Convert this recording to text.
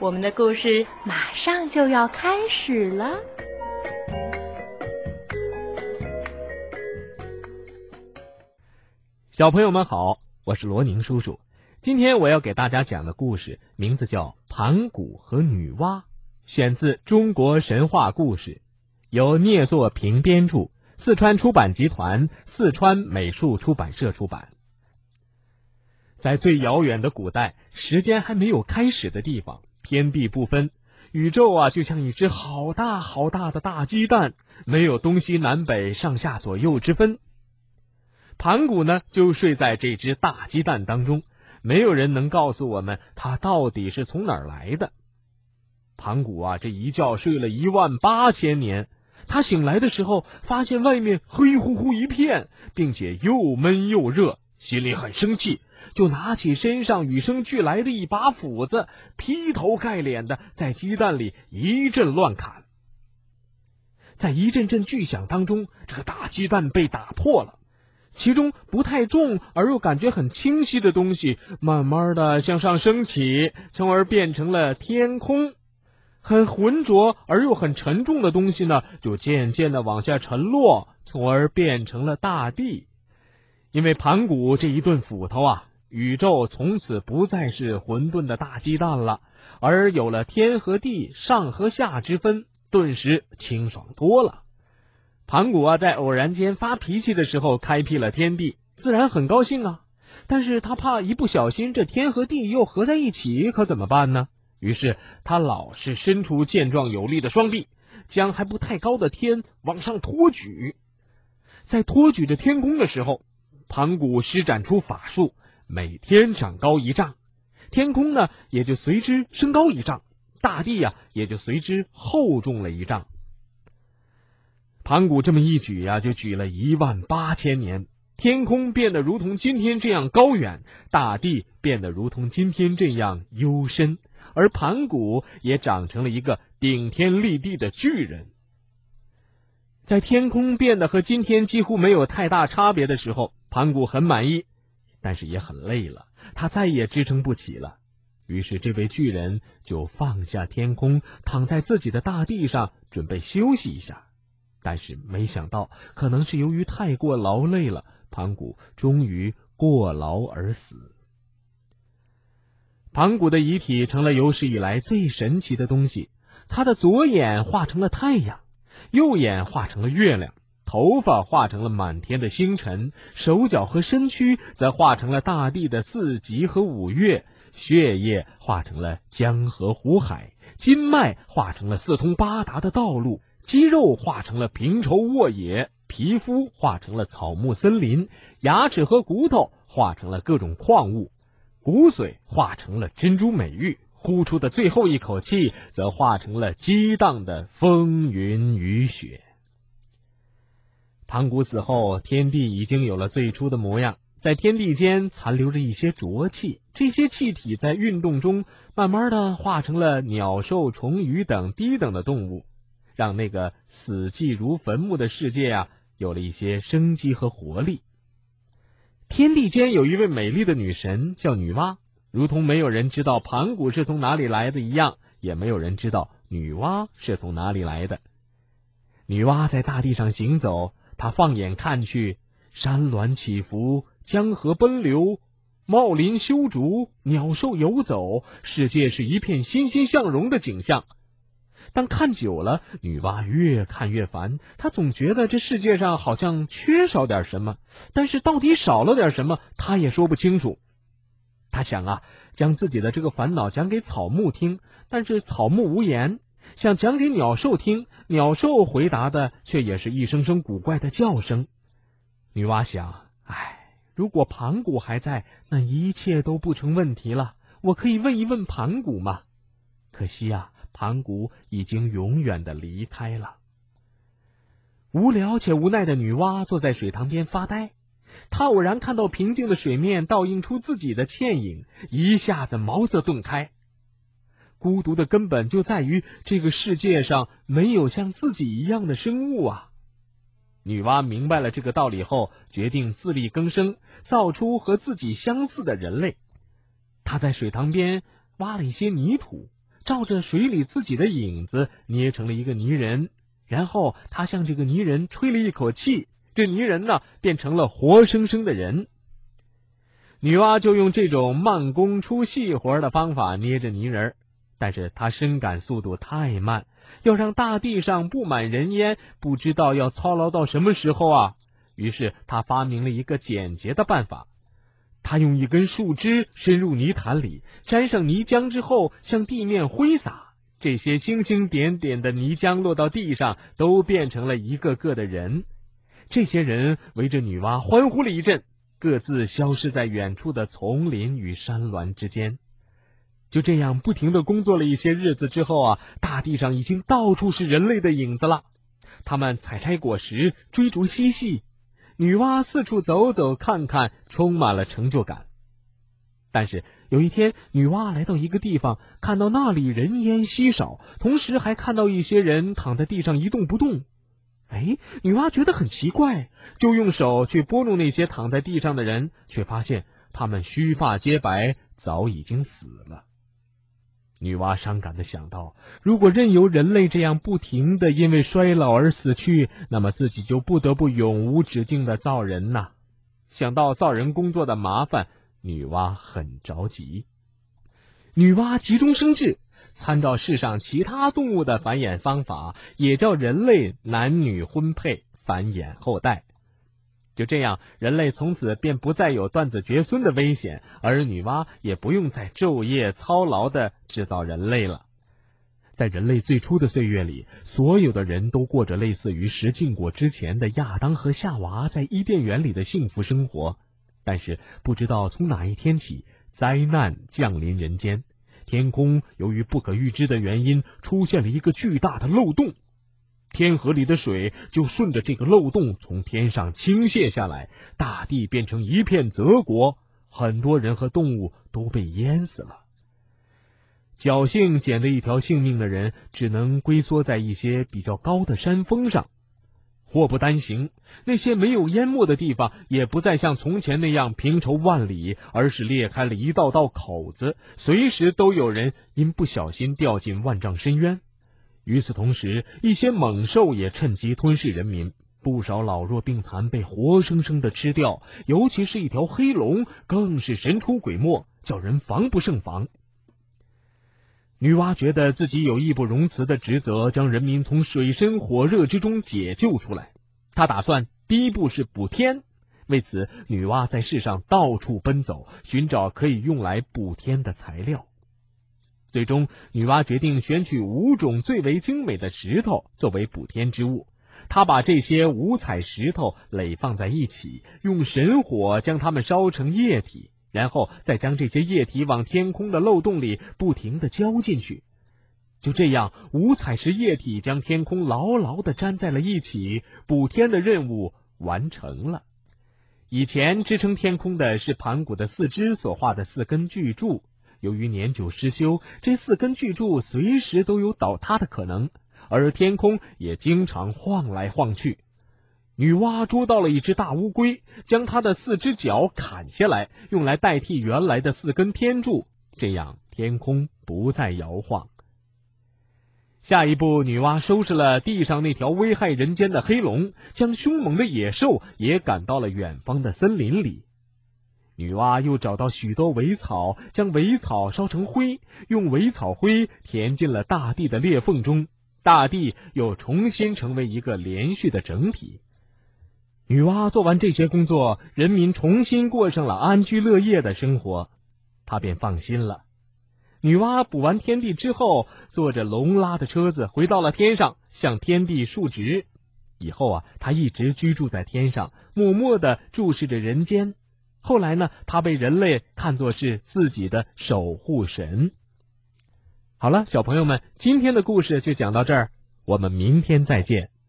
我们的故事马上就要开始了。小朋友们好，我是罗宁叔叔。今天我要给大家讲的故事名字叫《盘古和女娲》，选自《中国神话故事》，由聂作平编著，四川出版集团、四川美术出版社出版。在最遥远的古代，时间还没有开始的地方。天地不分，宇宙啊，就像一只好大好大的大鸡蛋，没有东西南北上下左右之分。盘古呢，就睡在这只大鸡蛋当中，没有人能告诉我们他到底是从哪儿来的。盘古啊，这一觉睡了一万八千年，他醒来的时候，发现外面黑乎乎一片，并且又闷又热。心里很生气，就拿起身上与生俱来的一把斧子，劈头盖脸的在鸡蛋里一阵乱砍。在一阵阵巨响当中，这个大鸡蛋被打破了，其中不太重而又感觉很清晰的东西，慢慢的向上升起，从而变成了天空；很浑浊而又很沉重的东西呢，就渐渐的往下沉落，从而变成了大地。因为盘古这一顿斧头啊，宇宙从此不再是混沌的大鸡蛋了，而有了天和地、上和下之分，顿时清爽多了。盘古啊，在偶然间发脾气的时候，开辟了天地，自然很高兴啊。但是他怕一不小心，这天和地又合在一起，可怎么办呢？于是他老是伸出健壮有力的双臂，将还不太高的天往上托举，在托举着天空的时候。盘古施展出法术，每天长高一丈，天空呢也就随之升高一丈，大地呀也就随之厚重了一丈。盘古这么一举呀，就举了一万八千年，天空变得如同今天这样高远，大地变得如同今天这样幽深，而盘古也长成了一个顶天立地的巨人。在天空变得和今天几乎没有太大差别的时候。盘古很满意，但是也很累了，他再也支撑不起了。于是，这位巨人就放下天空，躺在自己的大地上，准备休息一下。但是，没想到，可能是由于太过劳累了，盘古终于过劳而死。盘古的遗体成了有史以来最神奇的东西，他的左眼化成了太阳，右眼化成了月亮。头发化成了满天的星辰，手脚和身躯则化成了大地的四极和五岳，血液化成了江河湖海，筋脉化成了四通八达的道路，肌肉化成了平畴沃野，皮肤化成了草木森林，牙齿和骨头化成了各种矿物，骨髓化成了珍珠美玉，呼出的最后一口气则化成了激荡的风云雨雪。盘古死后，天地已经有了最初的模样，在天地间残留着一些浊气，这些气体在运动中慢慢的化成了鸟兽虫鱼等低等的动物，让那个死寂如坟墓的世界啊，有了一些生机和活力。天地间有一位美丽的女神，叫女娲，如同没有人知道盘古是从哪里来的一样，也没有人知道女娲是从哪里来的。女娲在大地上行走。他放眼看去，山峦起伏，江河奔流，茂林修竹，鸟兽游走，世界是一片欣欣向荣的景象。但看久了，女娲越看越烦，她总觉得这世界上好像缺少点什么，但是到底少了点什么，她也说不清楚。她想啊，将自己的这个烦恼讲给草木听，但是草木无言。想讲给鸟兽听，鸟兽回答的却也是一声声古怪的叫声。女娲想：哎，如果盘古还在，那一切都不成问题了。我可以问一问盘古吗？可惜呀，盘古已经永远的离开了。无聊且无奈的女娲坐在水塘边发呆，她偶然看到平静的水面倒映出自己的倩影，一下子茅塞顿开。孤独的根本就在于这个世界上没有像自己一样的生物啊！女娲明白了这个道理后，决定自力更生，造出和自己相似的人类。她在水塘边挖了一些泥土，照着水里自己的影子捏成了一个泥人，然后她向这个泥人吹了一口气，这泥人呢变成了活生生的人。女娲就用这种慢工出细活的方法捏着泥人，但是他深感速度太慢，要让大地上布满人烟，不知道要操劳到什么时候啊！于是他发明了一个简洁的办法，他用一根树枝深入泥潭里，沾上泥浆之后，向地面挥洒，这些星星点点的泥浆落到地上，都变成了一个个的人。这些人围着女娲欢呼了一阵。各自消失在远处的丛林与山峦之间。就这样不停的工作了一些日子之后啊，大地上已经到处是人类的影子了。他们采摘果实，追逐嬉戏，女娲四处走走看看，充满了成就感。但是有一天，女娲来到一个地方，看到那里人烟稀少，同时还看到一些人躺在地上一动不动。哎，女娲觉得很奇怪，就用手去拨弄那些躺在地上的人，却发现他们须发皆白，早已经死了。女娲伤感的想到：如果任由人类这样不停的因为衰老而死去，那么自己就不得不永无止境的造人呐。想到造人工作的麻烦，女娲很着急。女娲急中生智。参照世上其他动物的繁衍方法，也叫人类男女婚配繁衍后代。就这样，人类从此便不再有断子绝孙的危险，而女娲也不用再昼夜操劳的制造人类了。在人类最初的岁月里，所有的人都过着类似于食禁果之前的亚当和夏娃在伊甸园里的幸福生活。但是，不知道从哪一天起，灾难降临人间。天空由于不可预知的原因出现了一个巨大的漏洞，天河里的水就顺着这个漏洞从天上倾泻下来，大地变成一片泽国，很多人和动物都被淹死了。侥幸捡了一条性命的人，只能龟缩在一些比较高的山峰上。祸不单行，那些没有淹没的地方也不再像从前那样平畴万里，而是裂开了一道道口子，随时都有人因不小心掉进万丈深渊。与此同时，一些猛兽也趁机吞噬人民，不少老弱病残被活生生的吃掉，尤其是一条黑龙，更是神出鬼没，叫人防不胜防。女娲觉得自己有义不容辞的职责，将人民从水深火热之中解救出来。她打算第一步是补天，为此，女娲在世上到处奔走，寻找可以用来补天的材料。最终，女娲决定选取五种最为精美的石头作为补天之物。她把这些五彩石头垒放在一起，用神火将它们烧成液体。然后再将这些液体往天空的漏洞里不停地浇进去，就这样，五彩石液体将天空牢牢地粘在了一起，补天的任务完成了。以前支撑天空的是盘古的四肢所画的四根巨柱，由于年久失修，这四根巨柱随时都有倒塌的可能，而天空也经常晃来晃去。女娲捉到了一只大乌龟，将它的四只脚砍下来，用来代替原来的四根天柱，这样天空不再摇晃。下一步，女娲收拾了地上那条危害人间的黑龙，将凶猛的野兽也赶到了远方的森林里。女娲又找到许多苇草，将苇草烧成灰，用苇草灰填进了大地的裂缝中，大地又重新成为一个连续的整体。女娲做完这些工作，人民重新过上了安居乐业的生活，她便放心了。女娲补完天地之后，坐着龙拉的车子回到了天上，向天地述职。以后啊，她一直居住在天上，默默的注视着人间。后来呢，他被人类看作是自己的守护神。好了，小朋友们，今天的故事就讲到这儿，我们明天再见。